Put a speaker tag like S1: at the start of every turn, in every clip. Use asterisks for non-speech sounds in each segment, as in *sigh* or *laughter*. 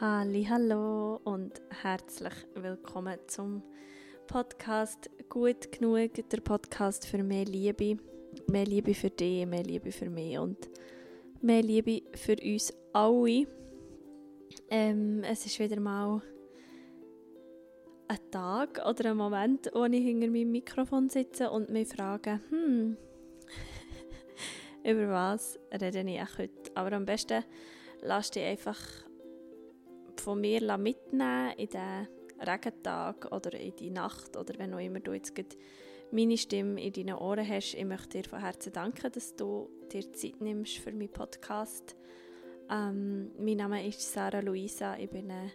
S1: Hallo und herzlich willkommen zum Podcast Gut genug, der Podcast für mehr Liebe, mehr Liebe für dich, mehr Liebe für mich und mehr Liebe für uns alle. Ähm, es ist wieder mal ein Tag oder ein Moment, wo ich hinter meinem Mikrofon sitze und mich frage, hm, *laughs* über was rede ich heute? Aber am besten lass dich einfach von mir mitnehmen in den Regentag oder in die Nacht oder wenn auch immer du jetzt meine Stimme in deinen Ohren hast. Ich möchte dir von Herzen danken, dass du dir Zeit nimmst für meinen Podcast. Ähm, mein Name ist Sarah Luisa, ich bin eine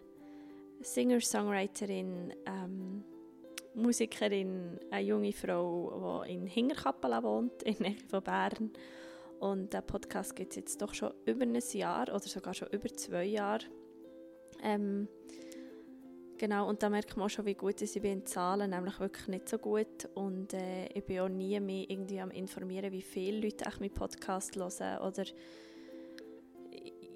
S1: Singer-Songwriterin, ähm, Musikerin, eine junge Frau, die in Hingerkappel wohnt, in der von Bern. Und der Podcast gibt es jetzt doch schon über ein Jahr oder sogar schon über zwei Jahre. Ähm, genau, und da merkt man auch schon, wie gut ich bin in Zahlen, nämlich wirklich nicht so gut. Und äh, ich bin auch nie mehr irgendwie am informieren, wie viele Leute echt meinen Podcast hören oder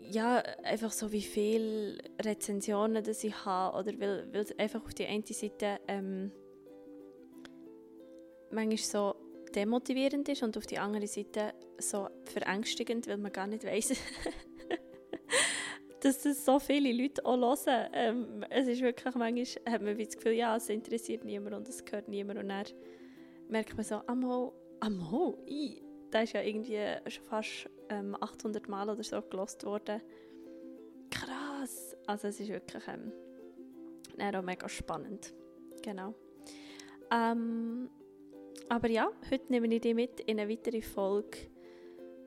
S1: ja, einfach so wie viele Rezensionen das ich habe oder weil, weil einfach auf die eine Seite ähm, manchmal so demotivierend ist und auf die andere Seite so verängstigend, weil man gar nicht weiß, *laughs* dass das so viele Leute auch hören. Ähm, es ist wirklich, manchmal hat man das Gefühl, ja, es interessiert niemand und es gehört niemand und dann merkt man so, ammo, ammo, i, da ist ja irgendwie schon fast ähm, 800 Mal oder so gelost worden. Krass! Also es ist wirklich ähm, auch mega spannend. Genau. Ähm, aber ja, heute nehme ich dich mit in eine weitere Folge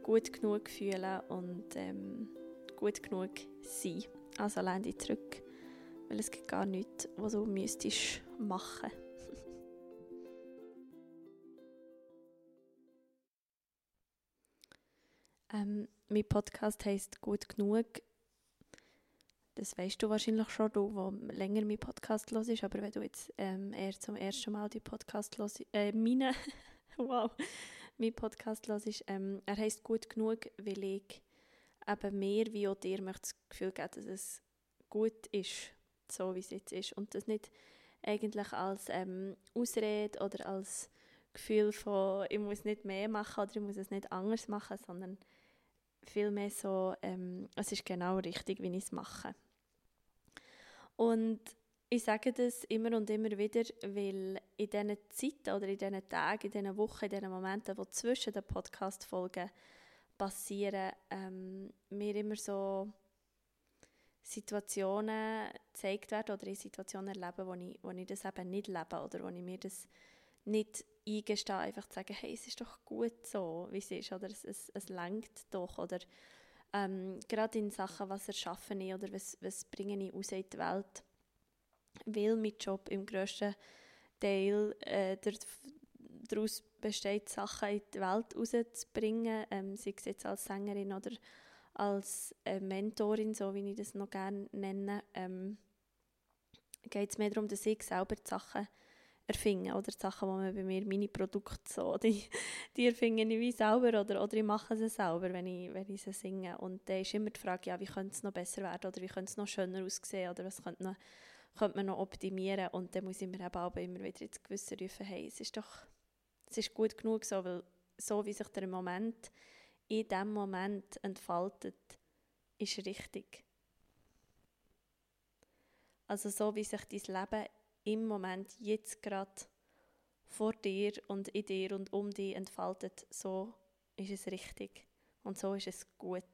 S1: gut genug fühlen und ähm, gut genug sein. Also lehne dich zurück, weil es gibt gar nichts, was du müsstest machen *laughs* ähm, mein Podcast heisst «Gut genug». Das weißt du wahrscheinlich schon, du, wo länger mein Podcast ist. Aber wenn du jetzt ähm, eher zum ersten Mal die Podcast los, äh, meine, *laughs* wow, mein Podcast ist, ähm, er heisst «Gut genug», weil ich eben mehr wie auch dir möchte das Gefühl geben, dass es gut ist, so wie es jetzt ist. Und das nicht eigentlich als ähm, Ausrede oder als Gefühl von, ich muss nicht mehr machen oder ich muss es nicht anders machen, sondern vielmehr so, ähm, es ist genau richtig, wie ich es mache. Und ich sage das immer und immer wieder, weil in diesen Zeiten oder in diesen Tagen, in diesen Wochen, in diesen Momenten, die zwischen den Podcast-Folgen passieren, ähm, mir immer so Situationen gezeigt werden oder in Situationen erleben, wo ich, wo ich das eben nicht lebe oder wo ich mir das nicht eingestehe, einfach zu sagen, hey, es ist doch gut so, wie es ist, oder es, es, es lenkt doch, oder ähm, gerade in Sachen, was erschaffen ich oder was, was bringe ich raus in die Welt, weil mein Job im grössten Teil äh, daraus besteht, Sachen in die Welt rauszubringen, ähm, sei es jetzt als Sängerin oder als äh, Mentorin, so wie ich das noch gerne nenne, ähm, geht es mehr darum, dass ich selber die Sachen erfinde, oder die Sachen, die man bei mir, meine Produkte so, *laughs* die, die erfinde ich wie selber, oder, oder ich mache sie selber, wenn ich, wenn ich sie singe. Und dann ist immer die Frage, ja, wie könnte es noch besser werden, oder wie könnte es noch schöner aussehen, oder was könnte, noch, könnte man noch optimieren. Und dann muss ich mir eben immer wieder ins Gewissen rufen, hey, es ist doch es ist gut genug so, weil so wie sich der Moment in diesem Moment entfaltet, ist richtig. Also so wie sich dein Leben im Moment jetzt gerade vor dir und in dir und um dich entfaltet, so ist es richtig und so ist es gut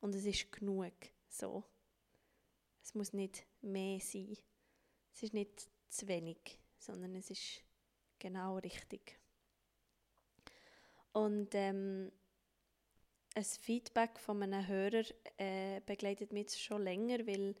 S1: und es ist genug so. Es muss nicht mehr sein. Es ist nicht zu wenig, sondern es ist genau richtig. Und ähm, ein Feedback von einem Hörer äh, begleitet mich schon länger, weil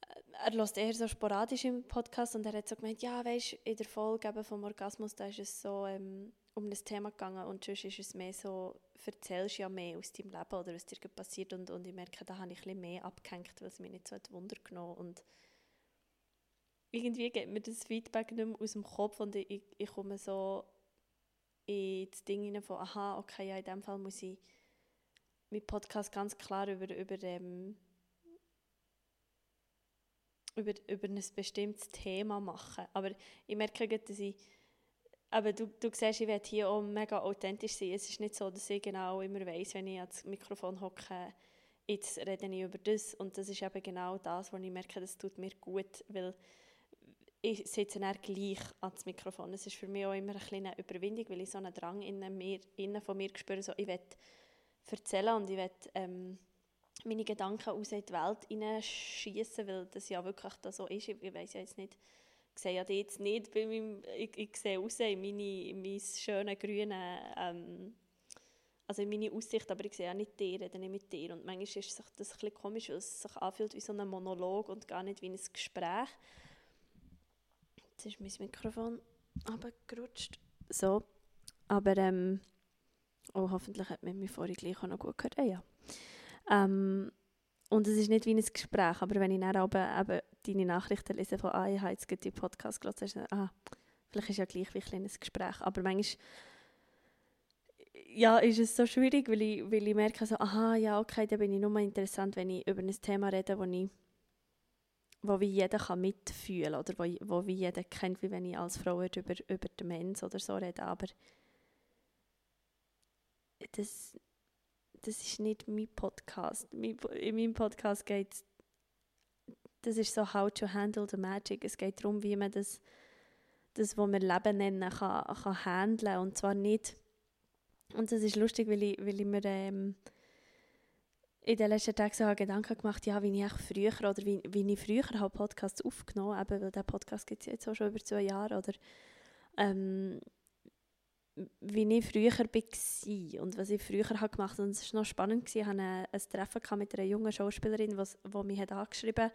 S1: äh, er lässt eher so sporadisch im Podcast und er hat so gemeint, ja, weißt in der Folge eben vom Orgasmus, da ist es so ähm, um das Thema gegangen und sonst ist es mehr so, erzählst ja mehr aus deinem Leben oder was dir passiert und, und ich merke, da habe ich ein mehr abgehängt, weil es mir nicht so hat Wunder genommen und irgendwie geht mir das Feedback nicht mehr aus dem Kopf und ich, ich komme so in das Ding hinein von, aha, okay, ja, in dem Fall muss ich mit Podcast ganz klar über, über ähm, über, über ein bestimmtes Thema machen. Aber ich merke, dass ich aber du, du siehst, ich werde hier auch mega authentisch sein. Es ist nicht so, dass ich genau immer weiß, wenn ich ans Mikrofon hocke, jetzt rede ich über das. Und das ist eben genau das, wo ich merke, das tut mir gut, weil ich sitze dann gleich ans Mikrofon. Es ist für mich auch immer eine kleine Überwindung, weil ich so einen Drang innen, mir, innen von mir spüre, so, ich will erzählen und ich will ähm, meine Gedanken aus in die Welt hineinschießen, weil das ja wirklich da so ist. Ich, ich weiß ja jetzt nicht, ich sehe ja jetzt nicht bei meinem, ich, ich sehe raus in meine, meine schönen grünen, ähm, also in meine Aussicht, aber ich sehe ja nicht dir, rede nicht mit dir. Und manchmal ist das ein bisschen komisch, weil es sich anfühlt wie so ein Monolog und gar nicht wie ein Gespräch. Jetzt ist mein Mikrofon abgerutscht. So, aber ähm, oh, hoffentlich hat man mich vorhin gleich auch noch gut gehört. Ah, ja. Ähm, und es ist nicht wie ein Gespräch, aber wenn ich dann aber eben deine Nachrichten lese von «Ah, ich habe jetzt die Podcast gehört», dann ist es «Ah, vielleicht ist ja gleich wie ein Gespräch». Aber manchmal ja, ist es so schwierig, weil ich, weil ich merke, so, aha, ja, okay, da bin ich nur interessant, wenn ich über ein Thema rede, wo ich wo wie jeder kann mitfühlen oder wo, wo wie jeder kennt, wie wenn ich als Frau über, über den Mensch oder so rede, aber das, das ist nicht mein Podcast. in meinem Podcast geht das ist so «How to handle the magic». Es geht darum, wie man das, das was wir Leben nennen, kann, kann handeln und zwar nicht, und das ist lustig, weil ich, weil ich mir ähm, in den letzten Tagen so Gedanken gemacht ja, wie ich früher oder wie, wie ich früher habe Podcasts aufgenommen habe, weil der Podcast gibt es jetzt auch schon über zwei Jahre oder ähm, wie ich früher war und was ich früher habe gemacht habe. Und es war noch spannend. Ich hatte ein, Treffen mit einer jungen Schauspielerin, die mich hat angeschrieben hat,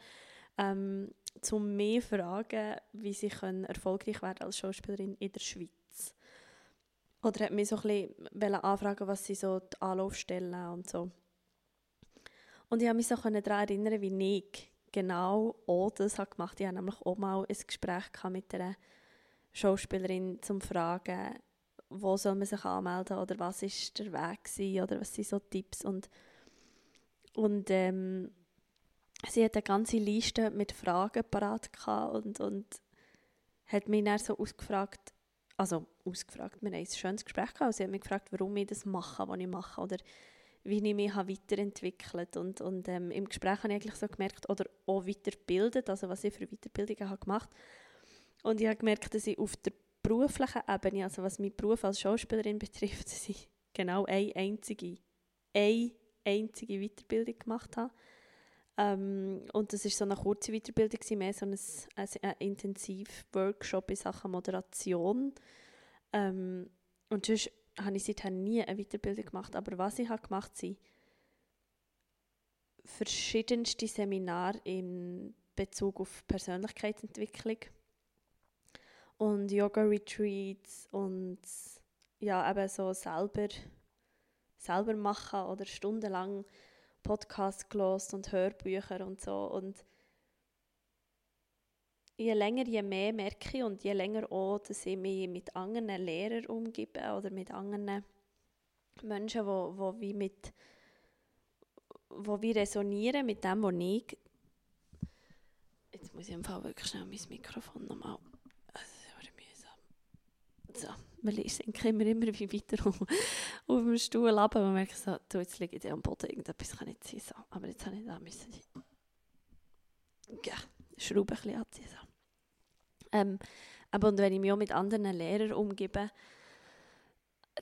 S1: ähm, um zu fragen, wie sie können erfolgreich werden als Schauspielerin in der Schweiz. Oder hat mich so ein bisschen anfragen, was sie so die Anlaufstellen und so. Und ich habe mich so daran erinnern, wie ich genau auch das habe gemacht habe. Ich hatte nämlich auch mal ein Gespräch mit einer Schauspielerin, um zu fragen, wo soll man sich anmelden oder was ist der Weg gewesen, oder was sind so Tipps und und ähm, sie hat eine ganze Liste mit Fragen parat und, und hat mich dann so ausgefragt, also ausgefragt, wir haben ein schönes Gespräch gehabt, sie hat mich gefragt, warum ich das mache, was ich mache oder wie ich mich weiterentwickelt habe und, und ähm, im Gespräch habe ich eigentlich so gemerkt, oder auch weiterbildet, also was ich für Weiterbildungen habe gemacht und ich habe gemerkt, dass ich auf der beruflichen Ebene, also was meinen Beruf als Schauspielerin *laughs* betrifft, dass ich genau eine einzige, eine einzige Weiterbildung gemacht habe. Ähm, und das war so eine kurze Weiterbildung, mehr so ein, ein, ein Intensiv-Workshop in Sachen Moderation. Ähm, und sonst habe ich seither nie eine Weiterbildung gemacht. Aber was ich habe gemacht habe, sind verschiedenste Seminare in Bezug auf Persönlichkeitsentwicklung und Yoga-Retreats und ja, eben so selber, selber machen oder stundenlang Podcasts gelost und Hörbücher und so und je länger, je mehr merke ich und je länger auch, dass ich mich mit anderen Lehrern umgebe oder mit anderen Menschen, wo, wo wie mit wo wir resonieren mit dem, was ich jetzt muss ich im Fall wirklich schnell mein Mikrofon nochmal so, weil ich sinke immer, immer wie weiter auf, dem Stuhl ab und merke so, du, jetzt liege ich am Boden, irgendetwas kann nicht sein. So. Aber jetzt habe ich da müssen ja, Schrauben ein bisschen anziehen. So. Ähm, aber und wenn ich mich auch mit anderen Lehrern umgebe,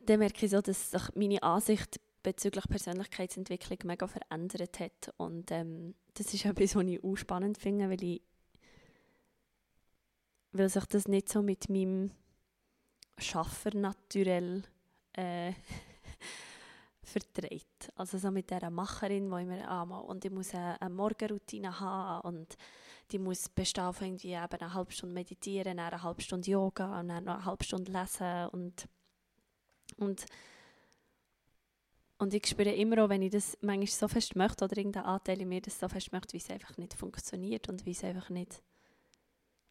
S1: dann merke ich so, dass sich meine Ansicht bezüglich Persönlichkeitsentwicklung mega verändert hat. Und ähm, das ist *laughs* etwas, was ich auch spannend finde, weil ich weil sich das nicht so mit meinem Schaffer naturell äh, *laughs* verträgt. Also so mit dieser Macherin, wo immer ah, und ich muss eine, eine Morgenroutine haben und die muss bestehen von irgendwie eben eine halbe Stunde meditieren, eine halbe Stunde Yoga und dann noch eine halbe Stunde lesen und und und ich spüre immer auch, wenn ich das manchmal so fest möchte oder irgendein Anteil in mir das so fest möchte, wie es einfach nicht funktioniert und wie es einfach nicht,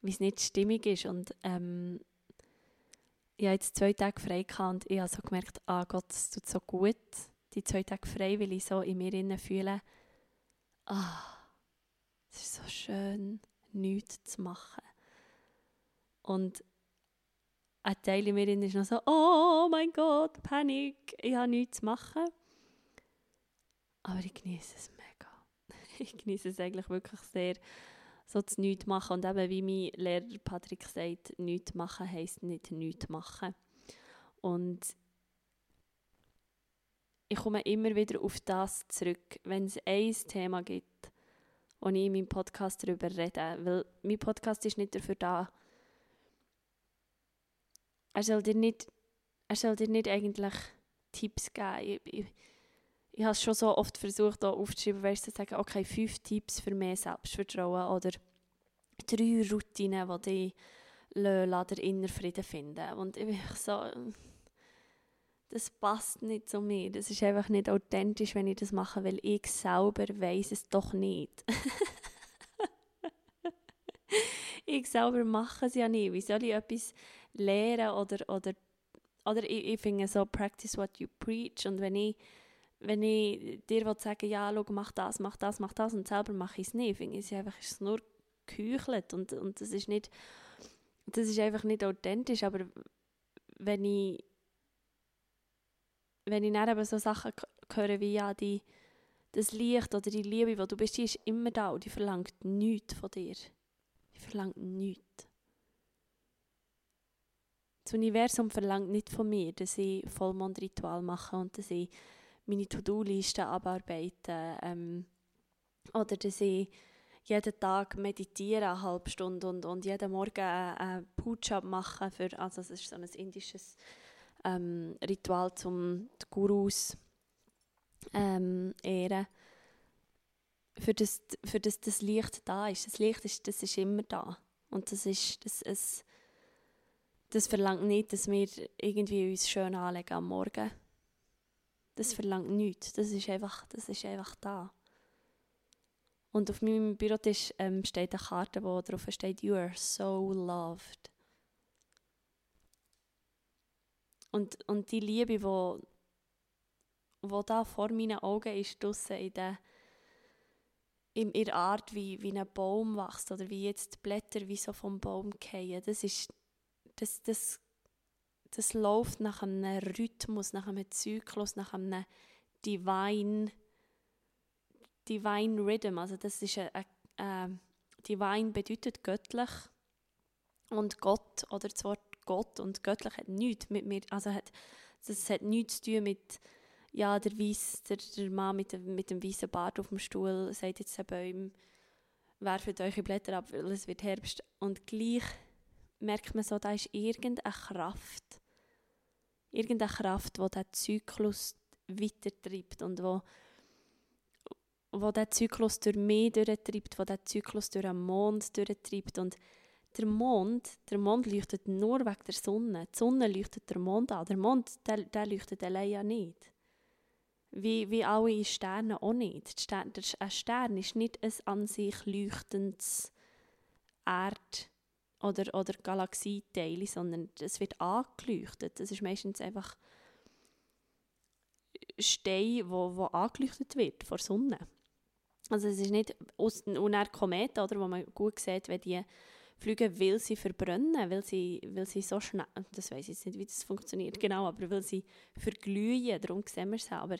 S1: wie es nicht stimmig ist. Und ähm, ich hatte jetzt zwei Tage frei und ich habe so gemerkt, ah Gott, es tut so gut, die zwei Tage frei, weil ich so in mir innen fühle, ah, es ist so schön, nichts zu machen. Und ein Teil in mir ist noch so, oh mein Gott, Panik, ich habe nichts zu machen. Aber ich genieße es mega. *laughs* ich genieße es eigentlich wirklich sehr, so zu nichts machen. Und eben, wie mein Lehrer Patrick sagt, nichts machen heisst nicht nichts machen. Und ich komme immer wieder auf das zurück, wenn es ein Thema gibt, wo ich in meinem Podcast darüber rede. Weil mein Podcast ist nicht dafür da, er soll dir nicht, er soll dir nicht eigentlich Tipps geben. Ich, ich, ich habe es schon so oft versucht, hier aufzuschreiben, weißt du, zu sagen, okay, fünf Tipps für mehr Selbstvertrauen oder drei Routinen, die dich lassen, inneren Frieden finden. Und ich bin so, das passt nicht zu mir. Das ist einfach nicht authentisch, wenn ich das mache, weil ich selber weiß es doch nicht. *laughs* ich selber mache es ja nicht. Wie soll ich etwas lehren oder, oder, oder ich, ich finde so, practice what you preach. Und wenn ich, wenn ich dir sagen ja, schau, mach das, mach das, mach das und selber mache ich es nicht, finde ich es einfach ist nur geheuchelt und, und das ist nicht, das ist einfach nicht authentisch, aber wenn ich wenn ich dann eben so Sachen höre wie ja, die, das Licht oder die Liebe, die du bist, die ist immer da und die verlangt nichts von dir. Die verlangt nichts. Das Universum verlangt nicht von mir, dass ich Vollmondritual mache und dass ich meine To-Do-Liste abarbeite ähm, oder dass ich jeden Tag meditiere eine halbe Stunde und, und jeden Morgen einen Puja mache für, also das ist so ein indisches ähm, Ritual zum die Gurus ähm, ehren, für das, für das das Licht da ist. Das Licht ist, das ist immer da und das ist, das, es, das verlangt nicht, dass wir irgendwie uns schön anlegen am Morgen. Das verlangt nichts. Das ist einfach, das ist einfach da. Und auf meinem Bürotisch ähm, steht eine Karte, wo drauf steht You are so loved. Und, und die Liebe, wo, wo da vor meinen Augen ist, draussen in der in ihrer Art, wie, wie ein Baum wächst oder wie jetzt die Blätter wie so vom Baum fallen, das ist das, das, das läuft nach einem Rhythmus, nach einem Zyklus, nach einem Divine, Divine Rhythm. Also das ist ein, ein, Divine bedeutet göttlich und Gott oder das Wort Gott und göttlich hat nichts mit mir, also hat, das hat nichts zu tun mit ja, der, Weiss, der, der Mann mit dem, mit dem weißen Bart auf dem Stuhl sagt jetzt den Bäumen, werft eure Blätter ab, weil es wird Herbst. Und gleich merkt man so, da ist irgendeine Kraft, irgendeine Kraft, die diesen Zyklus weitertreibt und wo, wo der Zyklus durch mich durchtreibt, wo der Zyklus durch den Mond durchtreibt und der Mond, der Mond leuchtet nur wegen der Sonne. Die Sonne leuchtet der Mond an. Der Mond, der, der leuchtet allein ja nicht. Wie, wie alle Sterne auch nicht. Stern, der, ein Stern ist nicht ein an sich leuchtendes Erd- oder, oder Galaxieteile, sondern es wird angeleuchtet. Das ist meistens einfach Stein, wo, wo angeleuchtet wird vor der Sonne. Also es ist nicht und dann Kometen, oder, wo man gut sieht, wenn die fliegen, weil sie verbrennen, weil sie, weil sie so schnell, das weiß ich jetzt nicht, wie das funktioniert genau, aber weil sie verglühen, darum sehen wir es. Aber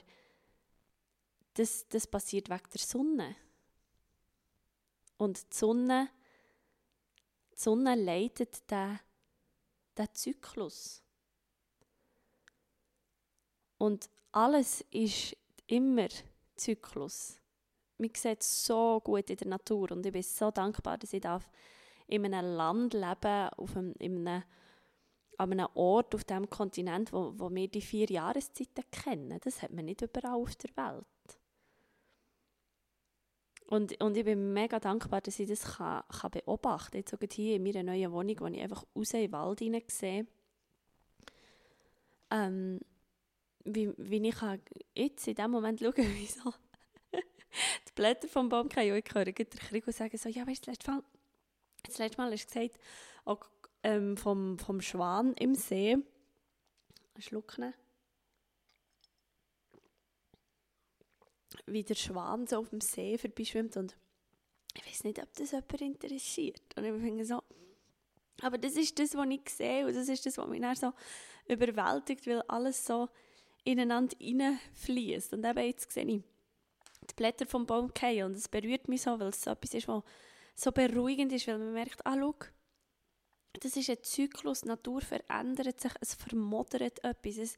S1: das, das passiert wegen der Sonne. Und die Sonne die Sonne leitet den, den Zyklus. Und alles ist immer Zyklus. Man sieht so gut in der Natur und ich bin so dankbar, dass ich darf in einem Land leben, auf einem, in einem, an einem Ort auf diesem Kontinent, wo, wo wir die vier Jahreszeiten kennen. Das hat man nicht überall auf der Welt. Und, und ich bin mega dankbar, dass ich das kann, kann beobachten kann. Jetzt hier in meiner neuen Wohnung, wo ich einfach raus in den Wald hinein sehe, ähm, wie, wie ich kann jetzt in dem Moment schauen *laughs* wie so die Blätter vom Baum fallen. Und ich höre den Krieg und sagen so, ja, weißt du, das letzte Mal, das letzte Mal hast du gesagt, auch, ähm, vom, vom Schwan im See, einen Schluck nehmen. wie der Schwan so auf dem See vorbeischwimmt und ich weiß nicht, ob das jemand interessiert. Und ich finde so, aber das ist das, was ich sehe und das ist das, was mich dann so überwältigt, weil alles so ineinander hineinfließt. Und eben jetzt sehe ich die Blätter vom Baum fallen und es berührt mich so, weil es so etwas ist, was so beruhigend ist, weil man merkt, ah, schau, das ist ein Zyklus, die Natur verändert sich, es vermodert etwas, es,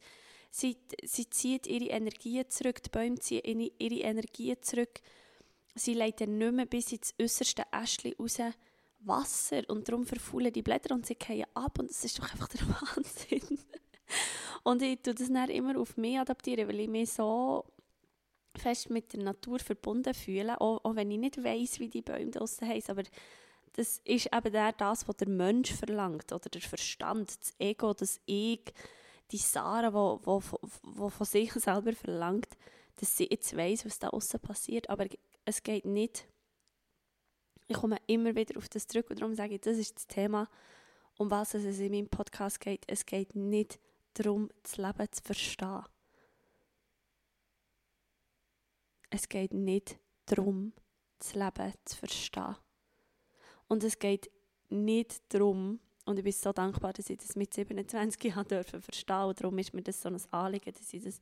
S1: sie, sie zieht ihre Energie zurück, die Bäume ziehen ihre, Energie zurück, sie leiten nicht mehr bis ins äußerste Äschchen raus Wasser und darum verfaulen die Blätter und sie fallen ab und das ist doch einfach der *laughs* Wahnsinn. und ich tue das dann immer auf mich adaptieren, weil ich mich so fest mit der Natur verbunden fühle, auch, auch wenn ich nicht weiß, wie die Bäume draussen heißen, aber das ist eben das, was der Mensch verlangt, oder der Verstand, das Ego, das Ich, die Sarah, wo, wo, wo von sich selber verlangt, dass sie jetzt weiß, was da außen passiert, aber es geht nicht. Ich komme immer wieder auf das zurück und darum sage ich, das ist das Thema, um was es in meinem Podcast geht. Es geht nicht darum, das Leben zu verstehen. Es geht nicht darum, das Leben zu verstehen. Und es geht nicht darum, und ich bin so dankbar, dass ich das mit 27 Jahren *laughs* dürfen verstehen und darum ist mir das so ein Anliegen, dass ich das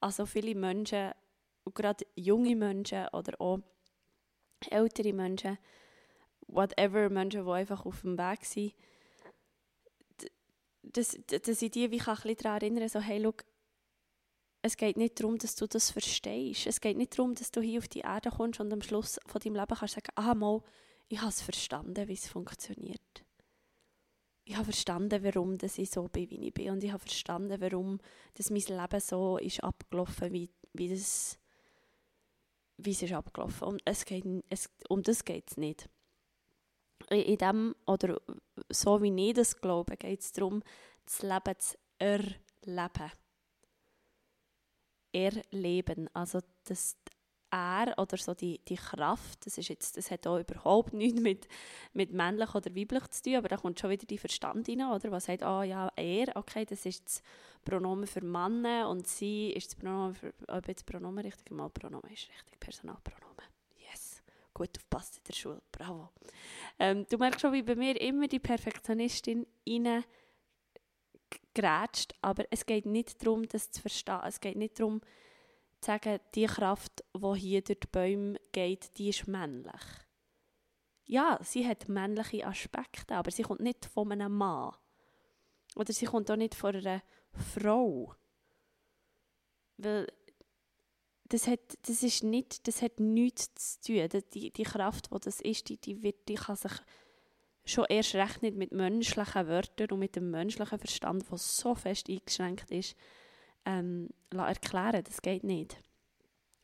S1: an so viele Menschen, und gerade junge Menschen oder auch ältere Menschen, whatever, Menschen, die einfach auf dem Weg sind, dass, dass ich die wie kann ein daran erinnern so hey, look, es geht nicht darum, dass du das verstehst. Es geht nicht darum, dass du hier auf die Erde kommst und am Schluss von deinem Leben kannst sagen, ah, mal, ich habe es verstanden, wie es funktioniert. Ich habe verstanden, warum dass ich so bin, wie ich bin. Und ich habe verstanden, warum dass mein Leben so ist abgelaufen, wie, wie, das, wie es ist abgelaufen. Und es geht, es, um das geht es nicht. In dem, oder so wie ich das glaube, geht es darum, das Leben zu erleben erleben. Also das er oder so die, die Kraft, das, ist jetzt, das hat auch überhaupt nichts mit, mit männlich oder weiblich zu tun, aber da kommt schon wieder die Verstand rein, oder? Was sagt, ah oh, ja, er, okay, das ist das Pronomen für Männer und sie ist das Pronomen für, ob jetzt Pronomen richtig, mal Pronomen ist richtig, Personalpronomen. Yes, gut aufpasst in der Schule, bravo. Ähm, du merkst schon, wie bei mir immer die Perfektionistin rein grätscht, aber es geht nicht darum, das zu verstehen. Es geht nicht darum, zu sagen, die Kraft, die hier durch die Bäume geht, die ist männlich. Ja, sie hat männliche Aspekte, aber sie kommt nicht von einem Mann. Oder sie kommt auch nicht von einer Frau. Weil das hat, das ist nicht, das hat nichts zu tun. Die, die Kraft, die das ist, die, die, wird, die kann sich schon erst recht nicht mit menschlichen Wörtern und mit dem menschlichen Verstand, der so fest eingeschränkt ist, ähm, erklären. Das geht nicht.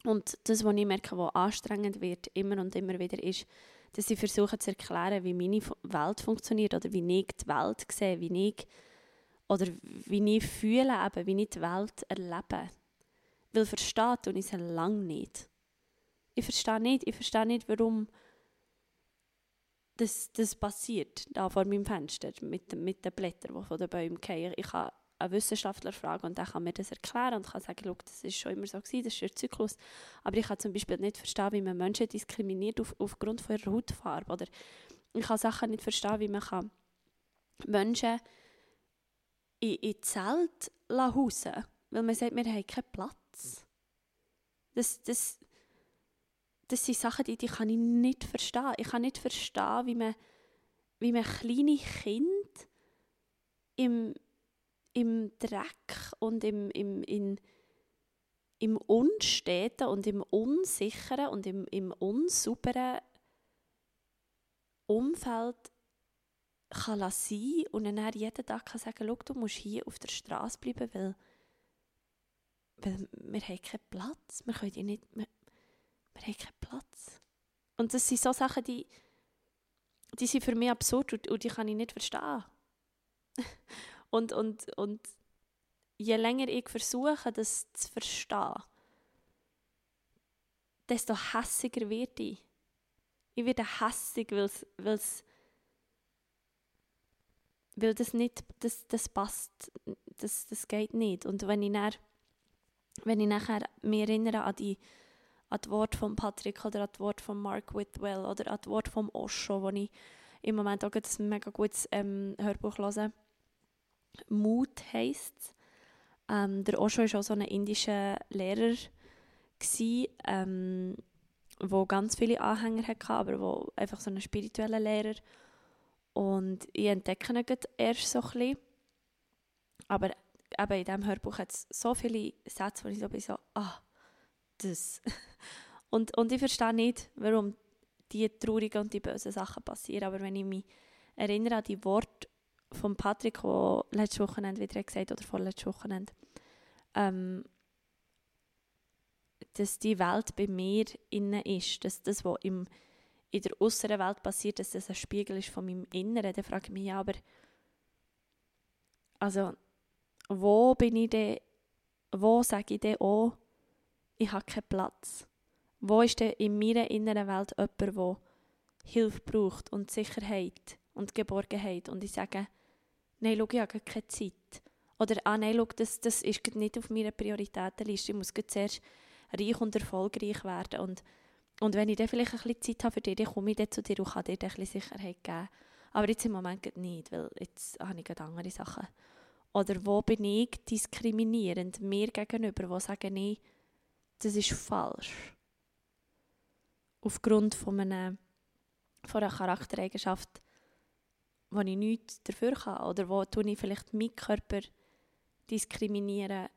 S1: Und das, was ich merke, was anstrengend wird, immer und immer wieder, ist, dass ich versuche zu erklären, wie meine Welt funktioniert oder wie ich die Welt sehe, wie ich oder wie ich fühle, eben, wie ich die Welt erlebe. Weil versteht und ich es lange nicht. Ich verstehe nicht, ich verstehe nicht, warum das, das passiert, da vor meinem Fenster, mit, mit den Blättern, die von den Bäumen fallen. Ich kann einen Wissenschaftler fragen und der kann mir das erklären und kann sagen, das ist schon immer so gewesen, das ist der Zyklus. Aber ich kann zum Beispiel nicht verstehen, wie man Menschen diskriminiert auf, aufgrund von ihrer Hautfarbe. Oder ich kann Sachen nicht verstehen, wie man kann Menschen in, in Zelt hausen weil man sagt, wir haben keinen Platz. Das, das, das sind Sachen, die, die kann ich nicht verstehen. Ich kann nicht verstehen, wie man, wie man kleine Kinder im, im Dreck und im, im, in, im Unsteten und im Unsicheren und im, im unsauberen Umfeld kann sein und dann jeden Tag kann sagen, Schau, du musst hier auf der Straße bleiben, weil, weil wir haben keinen Platz. Wir können nicht, wir, wir haben keinen Platz. Und das sind so Sachen, die, die sind für mich absurd und, und die kann ich nicht verstehen. *laughs* und, und, und je länger ich versuche, das zu verstehen, desto hässiger werde ich. Ich werde hässig, weil's, weil's, weil das nicht, das, das passt, das, das geht nicht. Und wenn ich, dann, wenn ich nachher mich erinnere an die an die Worte von Patrick oder an die Worte von Mark Whitwell oder an die Worte von Osho, wo ich im Moment auch ein mega gutes ähm, Hörbuch höre. Mut heisst. Ähm, der Osho war auch so ein indischer Lehrer, gewesen, ähm, ganz viele Anhänger hatte, aber wo einfach so ein spiritueller Lehrer. Und ich entdecke ihn erst so ein bisschen. Aber eben in diesem Hörbuch hat es so viele Sätze, wo ich so bin, so, ah, das. *laughs* und, und ich verstehe nicht, warum die traurigen und die bösen Sachen passieren. Aber wenn ich mich erinnere an die Worte von Patrick, der letzte Wochenende wieder gesagt oder vorletzte Wochenende, ähm, dass die Welt bei mir innen ist, dass das, was im, in der äußeren Welt passiert, dass das ein Spiegel ist von meinem Inneren, dann frage ich mich aber also, wo bin ich denn, wo sage ich denn auch, ich habe keinen Platz? Wo ist denn in meiner inneren Welt jemand, der Hilfe braucht und Sicherheit und Geborgenheit und ich sage, nein, schau, ich habe keine Zeit. Oder, ah nein, schau, das, das ist nicht auf meiner Prioritätenliste, ich muss zuerst reich und erfolgreich werden und, und wenn ich dann vielleicht ein bisschen Zeit habe für dich, dann komme ich dann zu dir und kann dir dann ein bisschen Sicherheit geben. Aber jetzt im Moment nicht, weil jetzt habe ich andere Sachen. Oder wo bin ich diskriminierend mir gegenüber, wo sage ich, das ist falsch. Aufgrund von einer, von einer Charaktereigenschaft, wo ich nichts dafür kann. Oder wo tue ich vielleicht meinen Körper diskriminieren,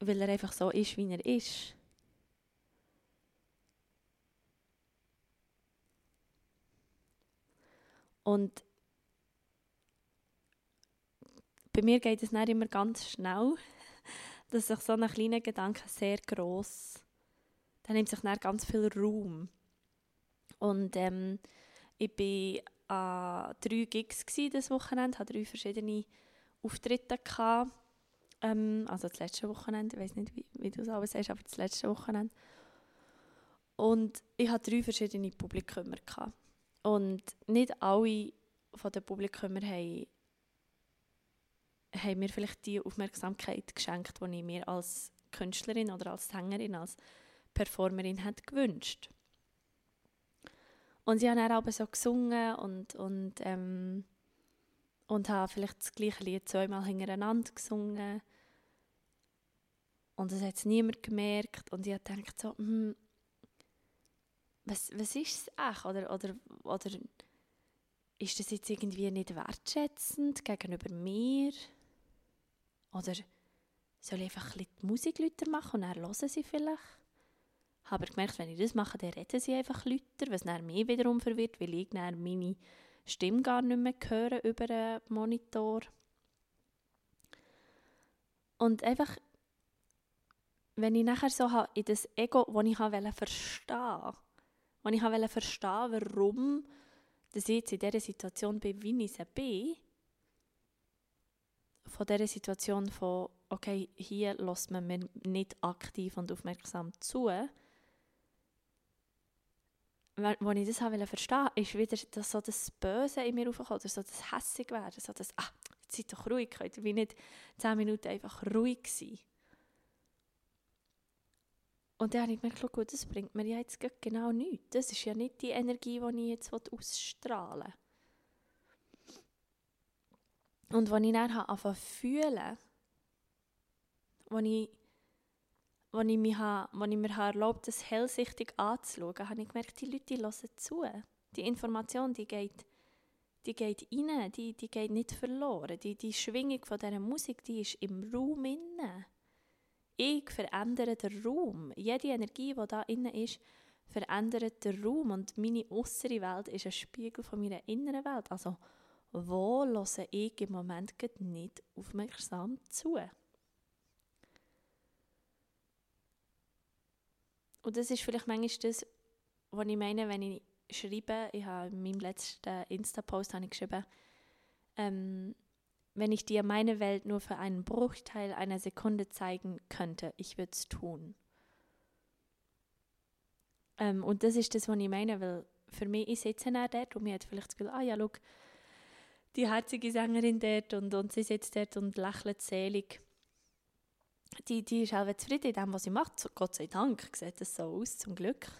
S1: weil er einfach so ist, wie er ist. Und bei mir geht es nicht immer ganz schnell, dass sich so ein kleiner Gedanke sehr groß, dann nimmt sich dann ganz viel Raum. Und ähm, ich war an drei Gigs dieses Wochenende, hatte drei verschiedene Auftritte gehabt. Ähm, also das letzte Wochenende, ich weiß nicht, wie, wie du es alles sagst, aber das letzte Wochenende. Und ich hatte drei verschiedene Publikum. Gehabt. Und nicht alle von den Publikum haben haben mir vielleicht die Aufmerksamkeit geschenkt, die ich mir als Künstlerin oder als Sängerin, als Performerin hätte gewünscht. Und sie haben dann aber so gesungen und, und, ähm, und haben vielleicht das gleiche Lied zweimal hintereinander gesungen. Und das hat niemand gemerkt. Und ich habe gedacht so, hm, was, was ist es echt? Oder, oder, oder ist das jetzt irgendwie nicht wertschätzend gegenüber mir? Oder soll ich einfach ein bisschen die Musik lauter machen und dann hören sie vielleicht? Habe gemerkt, wenn ich das mache, dann reden sie einfach lauter, was dann mich wiederum verwirrt, weil ich dann meine Stimme gar nicht mehr höre über den Monitor. Und einfach, wenn ich nachher so in das Ego, das ich wollte verstehen, ich verstehen, warum dass ich jetzt in dieser Situation bin, wie ich sie bin, von dieser Situation von, okay, hier lässt man mir nicht aktiv und aufmerksam zu, als ich das habe verstehen ist wieder das, so das Böse in mir aufgekommen, oder so das Hässig werden, so das, ah, jetzt seid doch ruhig, könnt ihr nicht zehn Minuten einfach ruhig sein. Und dann habe ich gemerkt, gut, das bringt mir ja jetzt genau nichts. Das ist ja nicht die Energie, die ich jetzt ausstrahlen will. Und als ich dann angefangen fühlen, als ich, als ich, mich, als ich mir erlaubt das hellsichtig anzuschauen, habe ich gemerkt, die Leute hören zu. Die Information, die geht, die geht rein, die, die geht nicht verloren. Die, die Schwingung von dieser Musik, die ist im Raum inne. Ich verändere den Raum. Jede Energie, die da inne ist, verändert den Raum. Und meine äußere Welt ist ein Spiegel von meiner inneren Welt. Also wo höre ich im Moment nicht aufmerksam zu. Und das ist vielleicht manchmal das, was ich meine, wenn ich schreibe, ich habe in meinem letzten Insta-Post geschrieben, ähm, wenn ich dir meine Welt nur für einen Bruchteil einer Sekunde zeigen könnte, ich würde es tun. Ähm, und das ist das, was ich meine, weil für mich, ich sitze dann dort und mir hat vielleicht das Gefühl, ah ja, schau, die herzige Sängerin dort und, und sie sitzt dort und lächelt selig. die, die ist auch zufrieden in dem, was sie macht. Gott sei Dank sieht es so aus, zum Glück.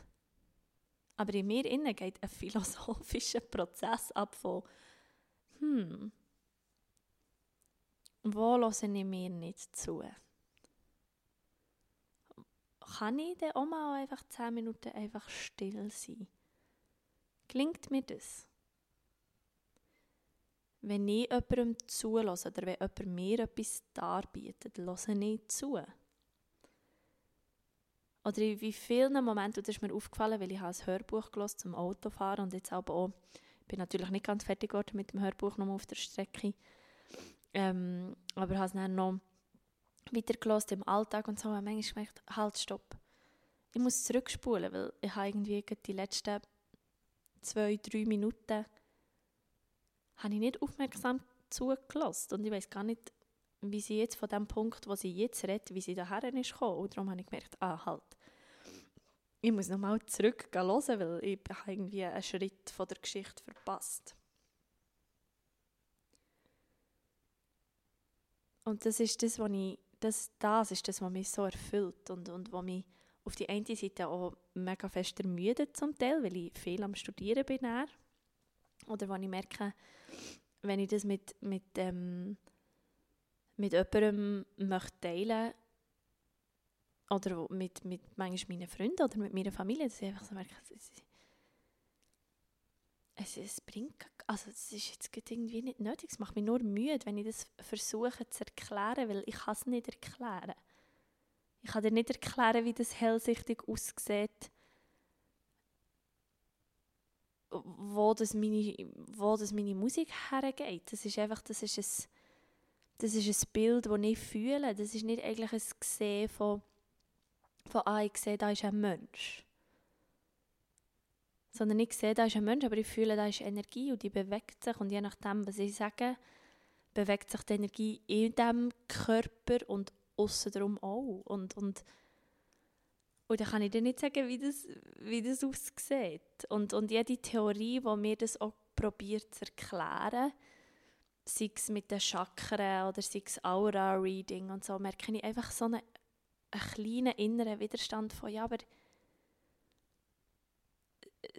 S1: Aber in mir innen geht ein *laughs* philosophischer Prozess ab von, hm, wo höre ich mir nicht zu? Kann ich dann auch mal einfach zehn Minuten einfach still sein? Klingt mir das? Wenn ich jemandem zulasse oder wenn jemand mir etwas darbietet, höre ich zu. Oder in wie vielen Momenten, das ist mir aufgefallen, weil ich habe ein Hörbuch gelesen zum Autofahren und jetzt aber auch, ich bin natürlich nicht ganz fertig geworden mit dem Hörbuch noch auf der Strecke, ähm, aber habe es dann noch weiter gelesen im Alltag und so, und manchmal gemerkt, halt, stopp. Ich muss zurückspulen, weil ich habe irgendwie die letzten zwei, drei Minuten habe ich nicht aufmerksam zugelassen und ich weiß gar nicht, wie sie jetzt von dem Punkt, wo sie jetzt redet, wie sie daher ist gekommen. Und darum habe ich gemerkt, ah, halt, ich muss nochmal zurück hören, weil ich habe irgendwie einen Schritt von der Geschichte verpasst. Und das ist das, was ich, das, das ist das, was mich so erfüllt und, und was mich auf die eine Seite auch mega fest ermüdet zum Teil, weil ich viel am Studieren bin. Oder wo ich merke, wenn ich das mit, mit, ähm, mit jemandem möchte teilen oder mit, mit manchmal meinen Freunden oder mit meiner Familie, dass ich einfach so merke, es, es, es bringt, also es ist jetzt irgendwie nicht nötig, es macht mich nur müde, wenn ich das versuche zu erklären, weil ich es nicht erklären. Ich kann dir nicht erklären, wie das hellsichtig aussieht, wo das meine, wo das meine Musik hergeht. Das ist einfach, das ist ein, das ist ein Bild, das ich fühle. Das ist nicht eigentlich ein Gesehen von, von ah, ich sehe, da ist ein Mensch. Sondern ich sehe, da ist ein Mensch, aber ich fühle, da ist Energie und die bewegt sich. Und je nachdem, was ich sage, bewegt sich die Energie in diesem Körper und außen darum auch. Und, und und dann kann ich dir nicht sagen, wie das, wie das aussieht. Und, und jede Theorie, die mir das auch probiert zu erklären, sei es mit den Chakren oder sei es Aura-Reading und so, merke ich einfach so einen, einen kleinen inneren Widerstand von, ja, aber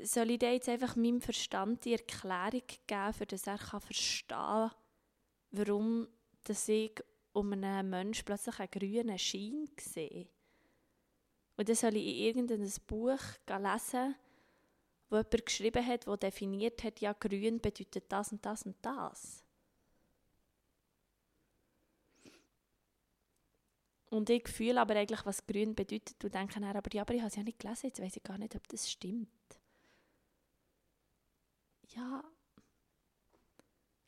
S1: soll ich dir jetzt einfach meinem Verstand die Erklärung geben, das er kann verstehen kann, warum dass ich um einen Menschen plötzlich einen grünen Schein sehe? Und dann soll ich in irgendein Buch lesen, wo jemand geschrieben hat, wo definiert hat, ja, grün bedeutet das und das und das. Und ich fühle aber eigentlich, was grün bedeutet und denke dann, aber ja, aber ich habe es ja nicht gelesen, jetzt weiß ich gar nicht, ob das stimmt. Ja,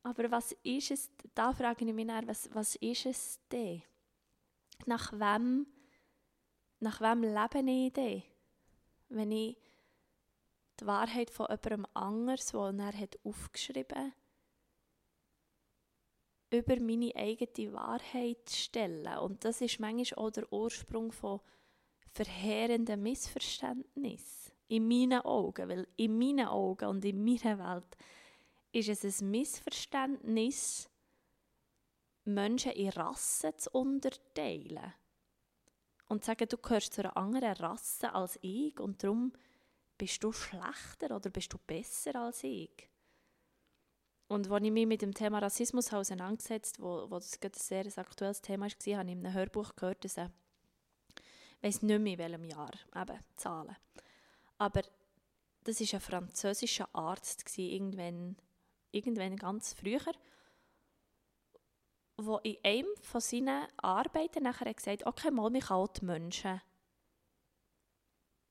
S1: aber was ist es, da frage ich mich dann, was, was ist es denn? Nach wem nach wem lebe ich denn? Wenn ich die Wahrheit von jemandem anders, die er hat aufgeschrieben über meine eigene Wahrheit stellen. Und das ist manchmal auch der Ursprung von verheerenden Missverständnissen. In meinen Augen, weil in meinen Augen und in meiner Welt ist es ein Missverständnis, Menschen in Rassen zu unterteilen und sagen, du gehörst zu einer anderen Rasse als ich und darum bist du schlechter oder bist du besser als ich. Und als ich mich mit dem Thema Rassismus auseinandergesetzt wo, wo das ein sehr aktuelles Thema war, habe ich in einem Hörbuch gehört, dass er, ich weiß nicht mehr in welchem Jahr, eben Zahlen, aber das war ein französischer Arzt, irgendwann, irgendwann ganz früher, wo in einem von seinen Arbeiten nachher gesagt hat, okay, mal, man kann die Menschen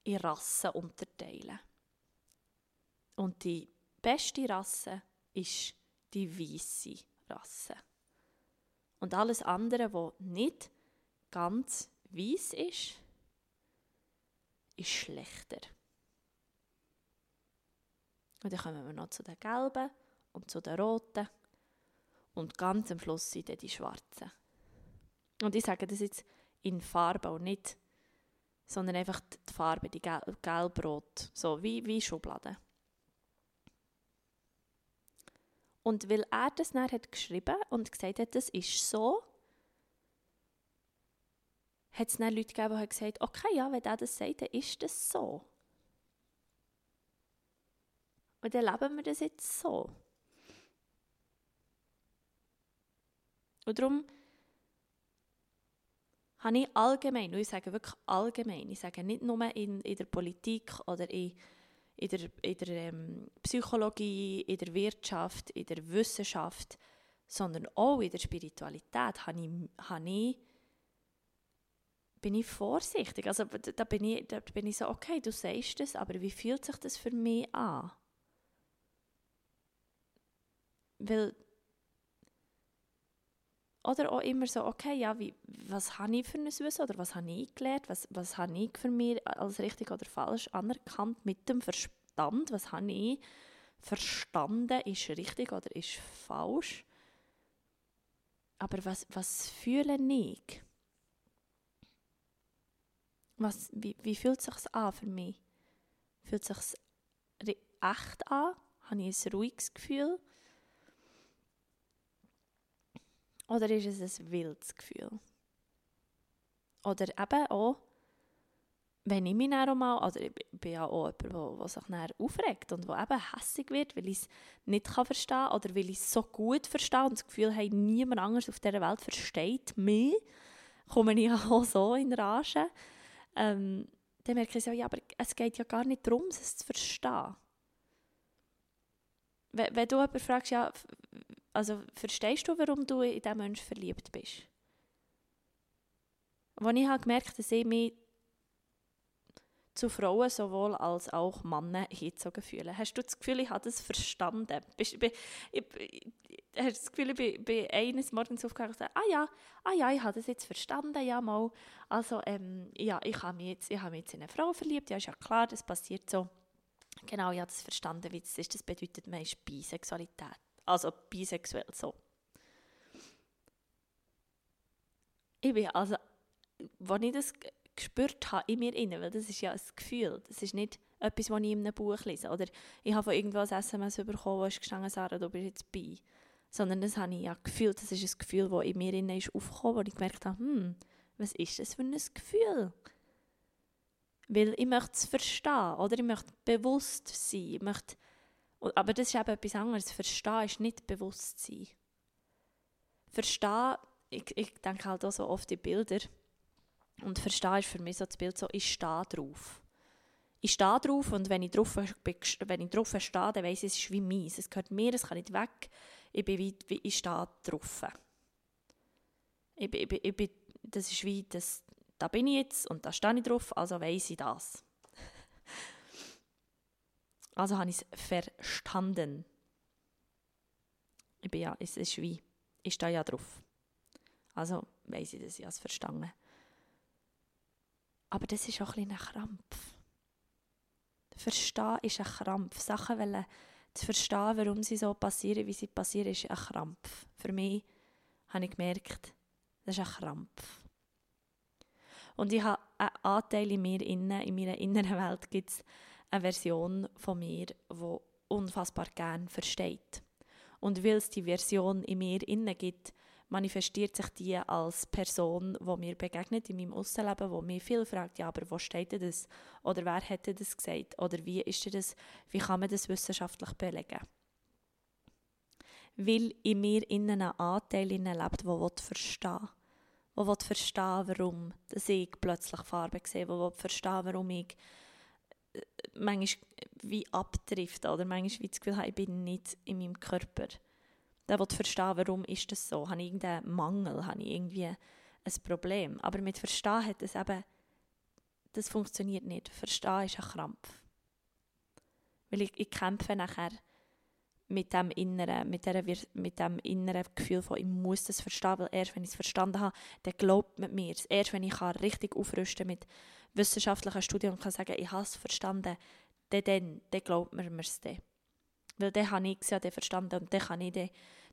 S1: in Rassen unterteilen. Und die beste Rasse ist die weiße Rasse. Und alles andere, was nicht ganz weiß ist, ist schlechter. Und dann kommen wir noch zu den gelben und zu den roten und ganz am Schluss sind dann die schwarzen. Und ich sage das jetzt in Farbe auch nicht, sondern einfach die Farbe, die Gel gelb-rot, so wie, wie Schubladen. Und weil er das dann hat geschrieben und gesagt hat, das ist so, hat es dann Leute gegeben, die gesagt okay, ja, wenn der das sagt, dann ist das so. Und dann leben wir das jetzt so. Und darum habe ich allgemein, und ich sage wirklich allgemein, ich sage nicht nur in, in der Politik oder in, in der, in der ähm, Psychologie, in der Wirtschaft, in der Wissenschaft, sondern auch in der Spiritualität habe ich, habe ich, bin ich vorsichtig. Also da bin ich, da bin ich so, okay, du sagst das, aber wie fühlt sich das für mich an? Weil oder auch immer so, okay, ja, wie, was habe ich für ein Wissen oder was habe ich gelernt, was, was habe ich für mich als richtig oder falsch anerkannt mit dem Verstand, was habe ich verstanden, ist richtig oder ist falsch. Aber was, was fühle ich? Was, wie, wie fühlt es sich an für mich? Fühlt es sich echt an? Habe ich ein ruhiges Gefühl? Oder ist es ein wildes Gefühl? Oder eben auch, wenn ich mich auch mal, also ich bin ja auch jemand, der sich dann aufregt und der eben hässig wird, weil ich es nicht kann verstehen kann oder weil ich es so gut verstehe und das Gefühl habe, niemand anderes auf dieser Welt versteht mich, komme ich *laughs* auch so in Rage. Ähm, dann merke ich so, ja, aber es geht ja gar nicht darum, es zu verstehen. Wenn, wenn du jemanden fragst, ja, also verstehst du, warum du in diesen Menschen verliebt bist? Als ich habe gemerkt dass ich mich zu Frauen sowohl als auch Männer hingezogen fühle. Hast du das Gefühl, ich habe das verstanden? Bist, ich, ich, hast du das Gefühl, ich bin, bin eines Morgens aufgewacht und gesagt, ah ja, ah ja, ich habe das jetzt verstanden, ja mal. Also ähm, ja, ich habe mich, jetzt, ich habe mich jetzt in eine Frau verliebt, ja ist ja klar, das passiert so. Genau, ich habe das verstanden, wie das ist. Das bedeutet, man ist Bisexualität. Also bisexuell so. Ich bin also, als ich das gespürt habe in mir inne, weil das ist ja ein Gefühl, das ist nicht etwas, was ich in einem Buch lese. Oder ich habe von irgendwo ein SMS bekommen, wo ist gestanden, Sarah, du bist jetzt bei. Sondern das habe ich ja gefühlt, das ist ein Gefühl, das in mir inne ist aufgekommen, wo ich gemerkt habe, hm, was ist das für ein Gefühl? Weil ich möchte es verstehen, oder ich möchte bewusst sein, ich möchte aber das ist eben etwas anderes. Verstehen ist nicht Bewusstsein. Verstehen, ich, ich denke halt auch so oft in Bilder. Und Verstehen ist für mich so das Bild so, ich stehe drauf. Ich stehe drauf und wenn ich drauf, wenn ich drauf stehe, dann weiss ich, es ist wie meins. Es gehört mir, es kann nicht weg. Ich bin wie, wie ich stehe drauf. Ich ich ich das ist wie, das, da bin ich jetzt und da stehe ich drauf, also weiss ich das. Also habe ich es verstanden. Ich bin ja, es ist wie, ich stehe ja drauf. Also weiss ich, dass ich es verstanden Aber das ist auch ein, ein Krampf. Verstehen ist ein Krampf. Sachen wollen zu verstehen, warum sie so passieren, wie sie passieren, ist ein Krampf. Für mich habe ich gemerkt, das ist ein Krampf. Und ich habe einen Anteil in mir, in meiner inneren Welt gibt es eine Version von mir, die unfassbar gern versteht. Und weil es die Version in mir innen gibt, manifestiert sich die als Person, die mir begegnet in meinem Aussenleben, wo mir viel fragt, ja, aber wo steht das? Oder wer hätte das gesagt? Oder wie ist das? Wie kann man das wissenschaftlich belegen? Weil in mir innen ein Anteil lebt, der verstehen will. Der verstehen warum ich plötzlich Farbe sehe, der verstehen warum ich manchmal wie abtrifft oder manchmal wie das Gefühl habe, ich bin nicht in meinem Körper. Der will verstehen, warum ist das so. Habe ich irgendeinen Mangel, habe ich irgendwie ein Problem. Aber mit Verstehen hat es eben, das funktioniert nicht. Verstehen ist ein Krampf. Weil ich, ich kämpfe nachher mit dem inneren, mit, der, mit dem inneren Gefühl von, ich muss das verstehen, weil erst wenn ich es verstanden habe, dann glaubt man mir. Erst wenn ich richtig aufrüsten mit wissenschaftlichen Studien und kann sagen, ich habe es verstanden, dann, dann, dann glaubt man es dann. Weil dann habe ich es ja verstanden und dann kann ich den,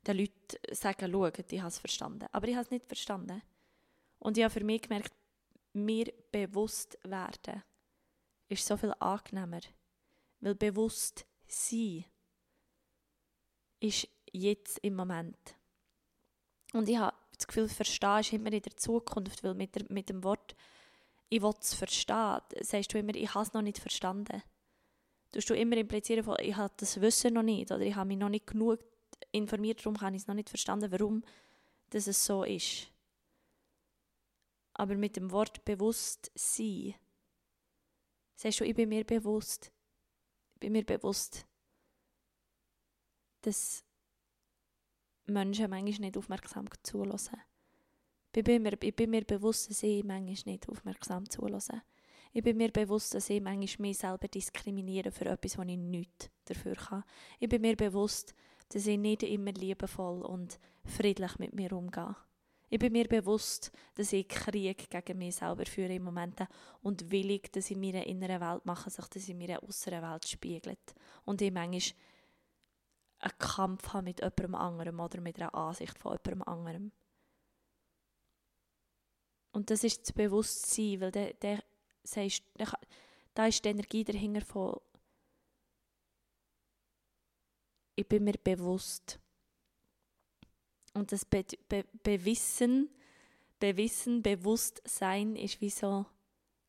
S1: den Leuten sagen, schau, ich habe es verstanden. Aber ich habe es nicht verstanden. Und ich habe für mich gemerkt, mir bewusst werden ist so viel angenehmer. Weil bewusst sein ist jetzt im Moment. Und ich habe das Gefühl, verstehen ist immer in der Zukunft, weil mit, der, mit dem Wort «ich will es verstehen», sagst du immer «ich habe es noch nicht verstanden». Du du immer implizieren von «ich habe das Wissen noch nicht» oder «ich habe mich noch nicht genug informiert, darum habe ich es noch nicht verstanden, warum dass es so ist». Aber mit dem Wort «Bewusstsein» sagst du «ich bin mir bewusst», ich bin mir bewusst, dass Menschen manchmal nicht aufmerksam zulassen. Ich bin, mir, ich bin mir bewusst, dass ich manchmal nicht aufmerksam zulasse. Ich bin mir bewusst, dass ich manchmal mich selber diskriminiere für etwas, wo ich nichts dafür kann. Ich bin mir bewusst, dass ich nicht immer liebevoll und friedlich mit mir umgehe. Ich bin mir bewusst, dass ich Krieg gegen mich selber führe im Moment und willig, dass in meiner inneren Welt mache, sich das in meiner äußeren Welt spiegelt. Und ich manchmal einen Kampf habe mit jemandem anderem oder mit einer Ansicht von jemandem anderem. Und das ist das Bewusstsein, weil der, der sagst, der, da ist die Energie dahinter von ich bin mir bewusst. Und das Be Be Bewissen, Bewissen, Bewusstsein ist wie so,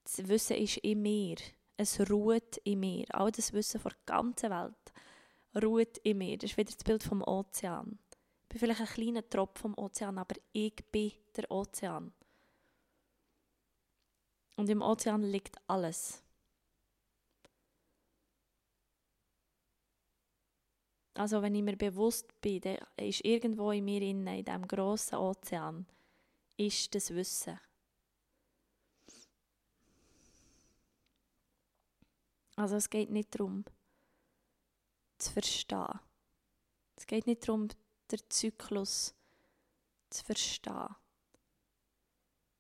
S1: das Wissen ist in mir. Es ruht in mir. All das Wissen von der ganzen Welt ruht in mir. Das ist wieder das Bild vom Ozean. Ich bin vielleicht ein kleiner Tropf vom Ozean, aber ich bin der Ozean. Und im Ozean liegt alles. Also wenn ich mir bewusst bin, dann ist irgendwo in mir in diesem grossen Ozean, ist das Wissen. Also es geht nicht darum, zu verstehen. Es geht nicht darum, den Zyklus zu verstehen.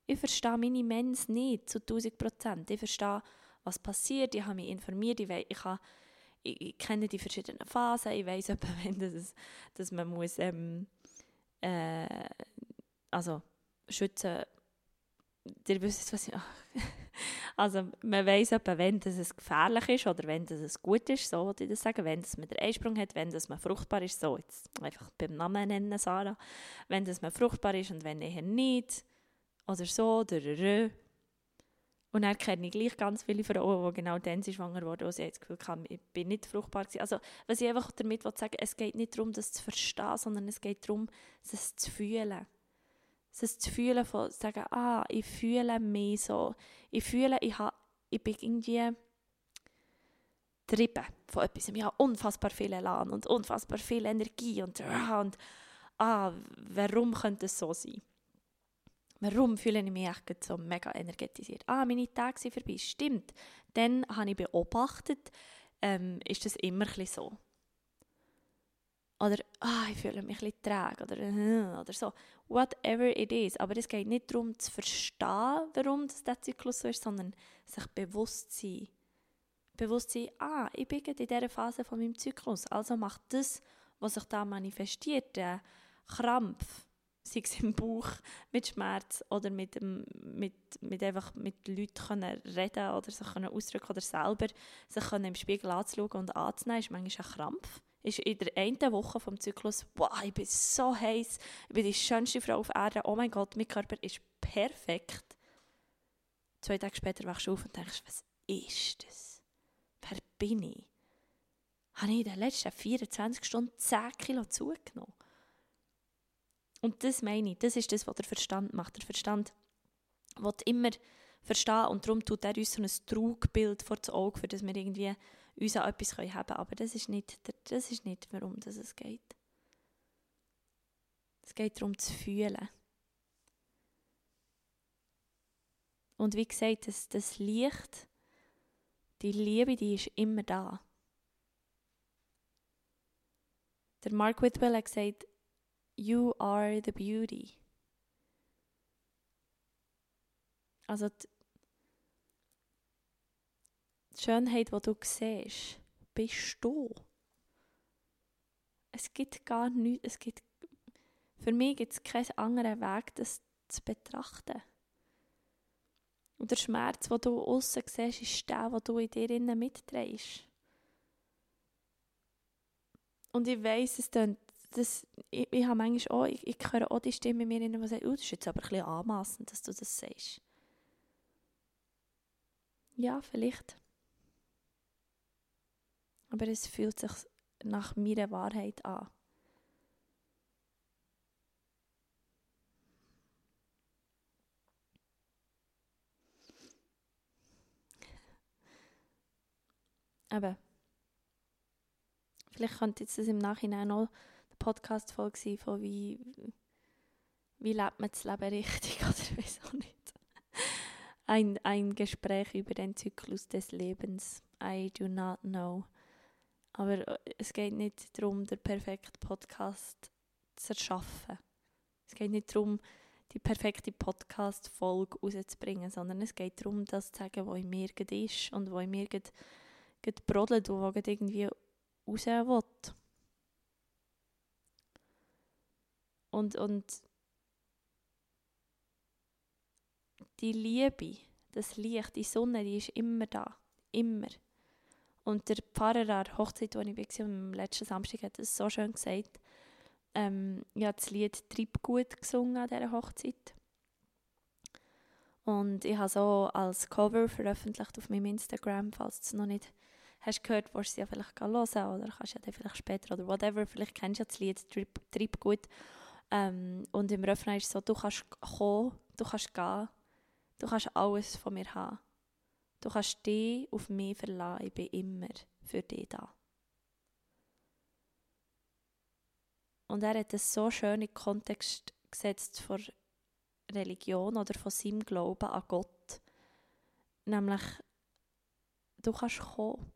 S1: Ich verstehe meine Mens nicht zu 1000 Prozent. Ich verstehe, was passiert, ich habe mich informiert, ich, weiß, ich, habe, ich, ich kenne die verschiedenen Phasen, ich weiß etwa, *laughs* wenn das, dass man muss, ähm, äh, also schützen ihr wisst, was ich... *laughs* also man weiß etwa, wenn das es gefährlich ist oder wenn das es gut ist, so würde ich das sagen, wenn das man den Einsprung hat, wenn das man fruchtbar ist, so jetzt einfach beim Namen nennen, Sarah, wenn das man fruchtbar ist und wenn eher nicht, oder so, drrrr. Und dann kenne ich gleich ganz viele Frauen, die genau dann schwanger wurden, wo sie das Gefühl haben, ich bin nicht fruchtbar gewesen. Also, was ich einfach damit sagen es geht nicht darum, das zu verstehen, sondern es geht darum, es zu fühlen es zu fühlen von sagen, ah, ich fühle mich so. Ich fühle, ich, habe, ich bin irgendwie getrieben von etwas. Ich habe unfassbar viel Elan und unfassbar viel Energie und, ah, und ah, warum könnte es so sein? Warum fühle ich mich echt so mega energetisiert? Ah, meine Tage sind vorbei. Stimmt. Dann habe ich beobachtet, ähm, ist das immer so. Oder, ah, ich fühle mich ein bisschen träge oder, äh, oder so. Whatever it is. Aber es geht nicht darum zu verstehen, warum das der Zyklus so ist, sondern sich bewusst sein. Bewusst sein, ah, ich bin in dieser Phase von meinem Zyklus. Also macht das, was sich da manifestiert, der Krampf, sei es im Bauch mit Schmerz oder mit, mit, mit einfach mit Leuten können reden oder sich können ausdrücken oder selber sich können im Spiegel anzuschauen und anzunehmen, ist manchmal ein Krampf ist in der einen Woche vom Zyklus, wow, ich bin so heiß, ich bin die schönste Frau auf Erden, oh mein Gott, mein Körper ist perfekt. Zwei Tage später wachst du auf und denkst, was ist das? Wer bin ich? Habe ich in den letzten 24 Stunden 10 Kilo zugenommen? Und das meine ich, das ist das, was der Verstand macht. Der Verstand will immer verstehen und darum tut er uns so ein Trugbild vor das Auge, für das wir irgendwie uns an etwas haben können. Aber das ist nicht, das ist nicht warum das es geht. Es geht darum zu fühlen. Und wie gesagt, das, das Licht, die Liebe, die ist immer da. Der Mark Whitwell hat gesagt, You are the beauty. Also die, Schönheit, die du siehst, bist du. Es gibt gar nichts, es gibt, für mich gibt es keinen anderen Weg, das zu betrachten. Und der Schmerz, den du außen siehst, ist der, den du in dir innen mitträgst. Und ich weiss, es klingt das, ich, ich habe manchmal auch, ich, ich höre auch die Stimme in mir, die sagt, oh, das ist jetzt aber ein bisschen anmassend, dass du das sagst. Ja, vielleicht. Aber es fühlt sich nach meiner Wahrheit an. Aber vielleicht könnte jetzt das im Nachhinein noch eine Podcast-Folge sein von wie, wie lebt man das Leben richtig *laughs* oder wieso nicht. Ein, ein Gespräch über den Zyklus des Lebens. I do not know. Aber äh, es geht nicht darum, den perfekten Podcast zu erschaffen. Es geht nicht darum, die perfekte Podcast-Folge rauszubringen, sondern es geht darum, das zu sagen, was in mir ist und was in mir brodelt und was irgendwie raus will. Und, und die Liebe, das Licht, die Sonne, die ist immer da. Immer. Und der Pfarrer an der Hochzeit, wo ich war, am letzten Samstag, hat es so schön gesagt. Ähm, ich habe das Lied Triebgut gesungen an dieser Hochzeit. Und ich habe es auch als Cover veröffentlicht auf meinem Instagram, falls du es noch nicht hast gehört, willst du es ja vielleicht hören oder kannst ja dann vielleicht später oder whatever, vielleicht kennst du ja das Lied Trip. Ähm, und im Refrain ist es so, du kannst kommen, du kannst gehen, du kannst alles von mir haben. Du kannst dich auf mich verlassen, ich bin immer für dich da. Und er hat es so schön in Kontext gesetzt von Religion oder von seinem Glauben an Gott. Nämlich, du kannst kommen.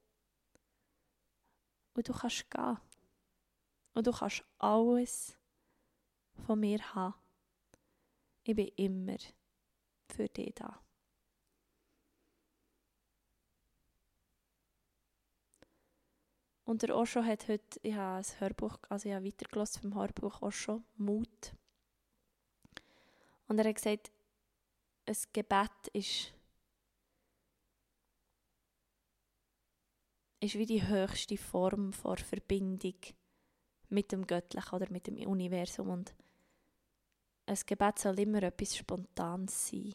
S1: Und du kannst gehen. Und du kannst alles von mir haben. Ich bin immer für dich da. Und der Osho hat heute, ich habe ein Hörbuch, also ich habe weitergelassen vom Hörbuch Osho, Mut. Und er hat gesagt, ein Gebet ist, ist wie die höchste Form von Verbindung mit dem Göttlichen oder mit dem Universum. Und ein Gebet soll immer etwas Spontanes sein.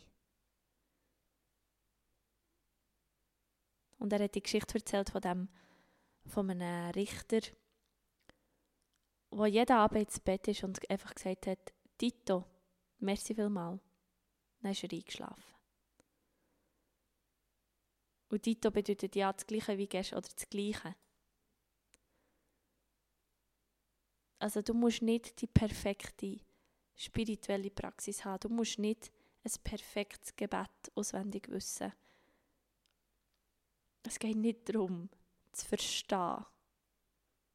S1: Und er hat die Geschichte erzählt von dem von einem Richter, wo jeden Abend ins Bett ist und einfach gesagt hat, Tito, merci vielmal. Dann ist er eingeschlafen. Und Tito bedeutet ja das Gleiche wie gestern oder das Gleiche. Also du musst nicht die perfekte spirituelle Praxis haben. Du musst nicht ein perfektes Gebet auswendig wissen. Es geht nicht darum, zu verstehen,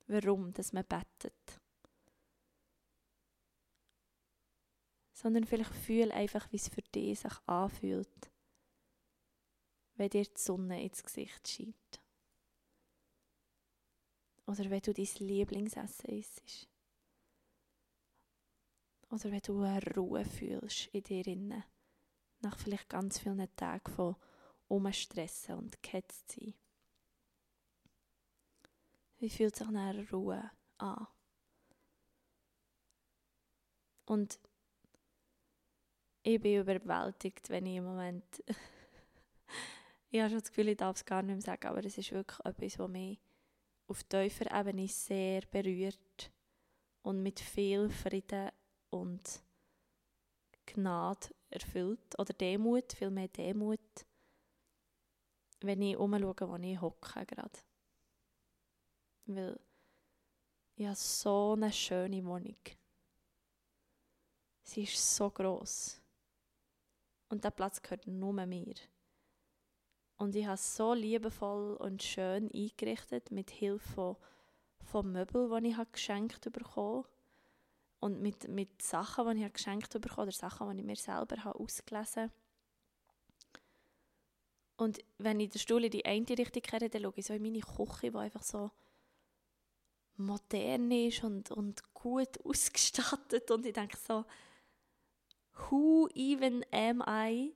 S1: warum dass man betet. Sondern vielleicht fühl einfach, wie es für dich sich anfühlt, wenn dir die Sonne ins Gesicht scheint. Oder wenn du dein Lieblingsessen isst. Oder wenn du eine Ruhe fühlst in dir innen. Nach vielleicht ganz vielen Tagen von Umstressen und gehetzt. Wie fühlt sich eine Ruhe an? Und ich bin überwältigt, wenn ich im Moment. *laughs* ich habe schon das Gefühl, ich darf es gar nicht mehr sagen, aber es ist wirklich etwas, was mich auf tiefer Ebene sehr berührt und mit viel Frieden und Gnade erfüllt. Oder Demut, viel mehr Demut, wenn ich umschaue, wo ich hocke gerade. Weil ich habe so eine schöne Wohnung. Sie ist so groß Und der Platz gehört nur mir. Und ich habe so liebevoll und schön eingerichtet mit Hilfe von, von Möbeln, die ich habe geschenkt bekommen und mit, mit Sachen, die ich habe geschenkt bekommen oder Sachen, die ich mir selber habe ausgelesen habe. Und wenn ich den Stuhl in die eine Richtung kehre, dann schaue ich so in meine Küche, die einfach so modern ist und, und gut *laughs* ausgestattet. Und ich denke so, who even am I,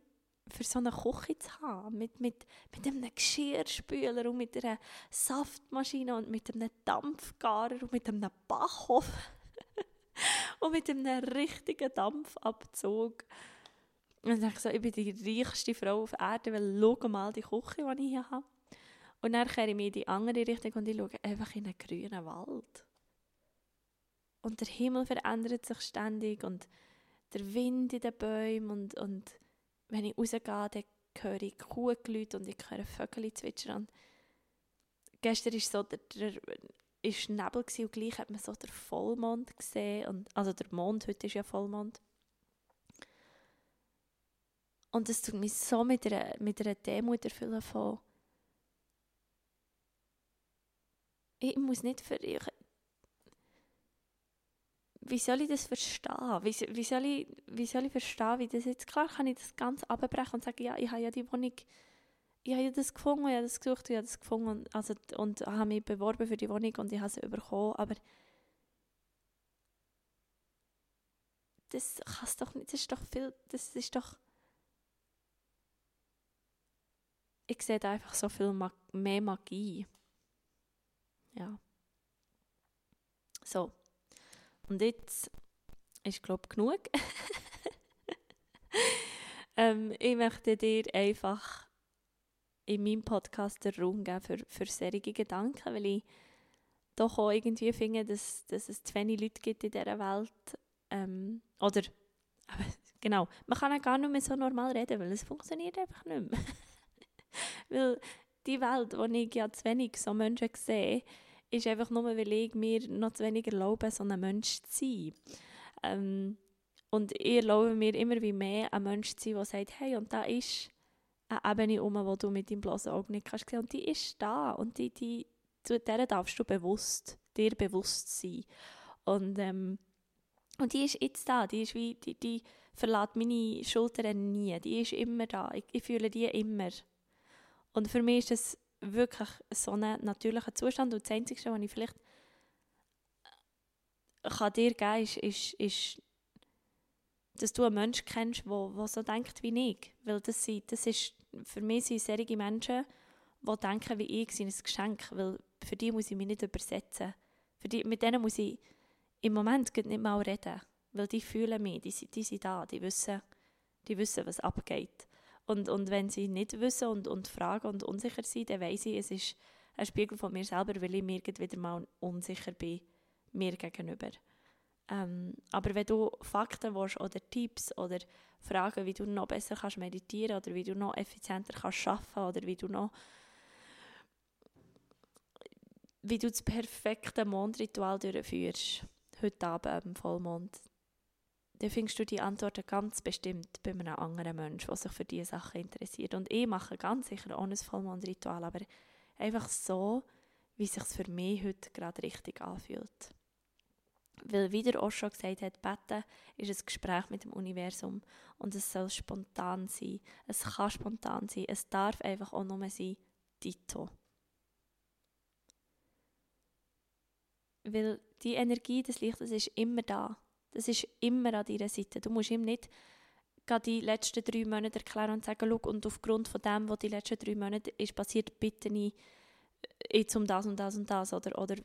S1: für so eine Küche zu haben? Mit, mit, mit einem Geschirrspüler und mit einer Saftmaschine und mit einem Dampfgarer und mit einem Backofen. *laughs* und mit einem richtigen Dampfabzug. Und ich so, ich bin die reichste Frau auf Erden, weil schau mal die Küche, die ich hier habe. Und dann kehre ich mich in die andere Richtung und ich schaue einfach in einen grünen Wald. Und der Himmel verändert sich ständig und der Wind in den Bäumen und, und wenn ich rausgehe, dann höre ich Kuhgelüte und ich höre Vögel zwitschern. Und gestern war so der, der ist Nebel und gleich hat man so den Vollmond gesehen. Und, also der Mond, heute ist ja Vollmond. Und das tut mich so mit einer, mit einer Demut erfüllen von ich muss nicht für ich, wie soll ich das verstehen? Wie, wie, soll ich, wie soll ich verstehen, wie das jetzt, klar kann ich das ganz abbrechen und sagen, ja, ich habe ja die Wohnung, ich habe ja das gefunden, ich habe das gesucht, ich habe das gefunden und, also, und habe mich beworben für die Wohnung und ich habe sie bekommen, aber das kann doch nicht, das ist doch viel, das ist doch, ich sehe da einfach so viel Mag mehr Magie. Ja. So. Und jetzt ist, glaube ich, genug. *laughs* ähm, ich möchte dir einfach in meinem Podcast den Raum geben für, für solche Gedanken, weil ich doch auch irgendwie finde, dass, dass es zu wenig Leute gibt in dieser Welt. Ähm, oder, *laughs* genau, man kann auch gar nicht mehr so normal reden, weil es funktioniert einfach nicht mehr. *laughs* weil die Welt, wo ich ja zu wenig so Menschen sehe, ist einfach nur, weil ich mir noch zu wenig erlaube, so ein Mensch zu sein. Ähm, und ich erlaube mir immer wie mehr, ein Mensch zu sein, der sagt, hey, und da ist eine Ebene um, wo du mit deinem bloßen Auge nicht kannst sehen. Und die ist da. Und die, die, zu der darfst du bewusst, dir bewusst sein. Und, ähm, und die ist jetzt da. Die ist wie, die, die verlässt meine Schultern nie. Die ist immer da. Ich, ich fühle die immer. Und für mich ist es wirklich so ein natürlicher Zustand und das Einzige, was ich vielleicht kann dir geben ist, ist, ist, dass du einen Menschen kennst, der so denkt wie ich. Weil das, sind, das ist, für mich sind solche Menschen, die denken wie ich, sind ein Geschenk, weil für die muss ich mich nicht übersetzen. Für die, mit denen muss ich im Moment nicht mal reden, weil die fühlen mich, die, die sind da, die wissen, die wissen, was abgeht. Und, und wenn sie nicht wissen und, und fragen und unsicher sind, dann weiss ich, es ist ein Spiegel von mir selber, weil ich mir wieder mal unsicher bin, mir gegenüber. Ähm, aber wenn du Fakten willst, oder Tipps oder Fragen, wie du noch besser kannst meditieren oder wie du noch effizienter kannst arbeiten oder wie du noch wie du das perfekte Mondritual durchführst, heute Abend am Vollmond, dann findest du die Antworten ganz bestimmt bei einem anderen Menschen, der sich für diese Sachen interessiert. Und ich mache ganz sicher ohne ein Vollmondritual, aber einfach so, wie es sich für mich heute gerade richtig anfühlt. Weil, wie der Osho gesagt hat, beten ist ein Gespräch mit dem Universum und es soll spontan sein. Es kann spontan sein. Es darf einfach auch nur sein, Dito. Weil die Energie des Lichtes ist immer da. Das ist immer an deiner Seite. Du musst ihm nicht die letzten drei Monate erklären und sagen, Schau, und aufgrund von dem, was die letzten drei Monate ist passiert, bitte ich jetzt um das und das und das oder, oder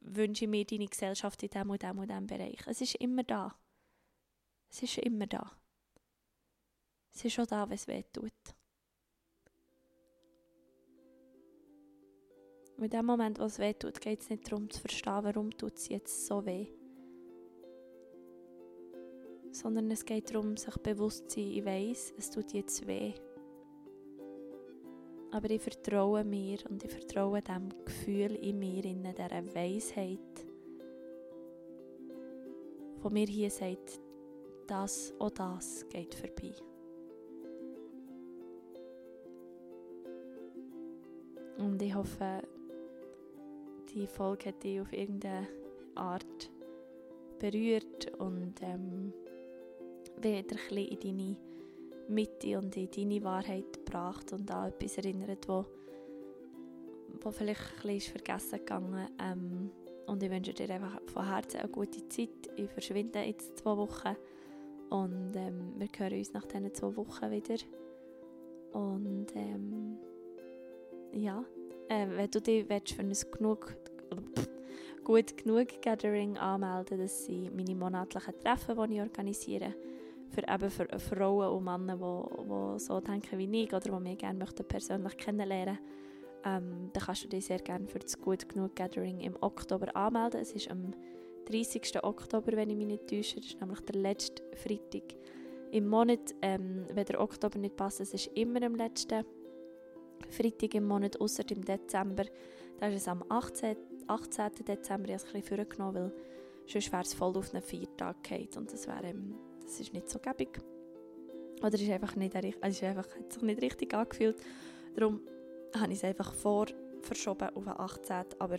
S1: wünsche mir deine Gesellschaft in dem und dem und dem Bereich. Es ist immer da. Es ist immer da. Es ist schon da, wenn es weh tut. In dem Moment, wo es weh tut, geht es nicht darum zu verstehen, warum tut es jetzt so weh sondern es geht darum, sich bewusst zu sein, ich weiß, es tut jetzt weh. Aber ich vertraue mir und ich vertraue dem Gefühl in mir, in dieser Weisheit, von mir hier sagt, das oder das geht vorbei. Und ich hoffe, die Folge hat dich auf irgendeine Art berührt und ähm, wieder ein in deine Mitte und in deine Wahrheit gebracht und an etwas erinnert, wo, wo vielleicht ein vergessen gegangen ähm, Und ich wünsche dir einfach von Herzen eine gute Zeit. Ich verschwinde jetzt zwei Wochen und ähm, wir hören uns nach diesen zwei Wochen wieder. Und ähm, ja, äh, wenn du dich für ein genug gut genug Gathering anmelden. Das sind meine monatlichen Treffen, die ich organisiere. Für, eben für Frauen und Männer, die, die so denken wie ich oder die mich gerne möchten persönlich kennenlernen ähm, dann kannst du dich sehr gerne für das Gut genug Gathering im Oktober anmelden. Es ist am 30. Oktober, wenn ich mich nicht täusche. Das ist nämlich der letzte Freitag im Monat. Ähm, wenn der Oktober nicht passt, es ist immer am letzten Freitag im Monat, außer im Dezember. Da ist es am 18. 18. Dezember. Ich habe es ein bisschen vorgenommen, weil sonst wäre es voll auf einen Viertag gefallen und das, wäre, ähm, das ist nicht so gäbig. Oder ist einfach nicht, also ist einfach, hat sich nicht richtig angefühlt. Darum habe ich es einfach vor verschoben auf den 18. Aber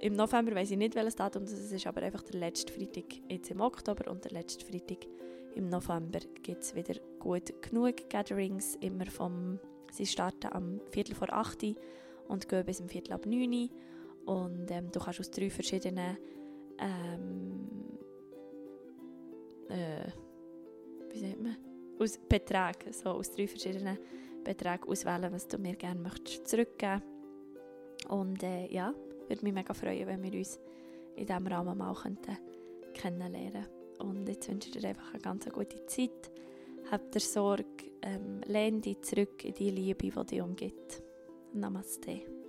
S1: im November weiß ich nicht, welches Datum das ist, aber einfach der letzte Freitag jetzt im Oktober und der letzte Freitag im November gibt es wieder gut genug Gatherings, immer vom, sie starten am Viertel vor 8 Uhr und gehen bis um Viertel ab 9 Uhr und ähm, du kannst aus drei verschiedenen ähm, äh, wie sagt man? Aus Beträgen, so aus drei verschiedenen Beträgen auswählen, was du mir gerne möchtest zurückgeben. Und äh, ja, würde mich mega freuen, wenn wir uns in diesem Rahmen mal könnten kennenlernen Und jetzt wünsche ich dir einfach eine ganz gute Zeit. Hab dir Sorge, ähm, lehn dich zurück in die Liebe, die dich umgibt. Namaste.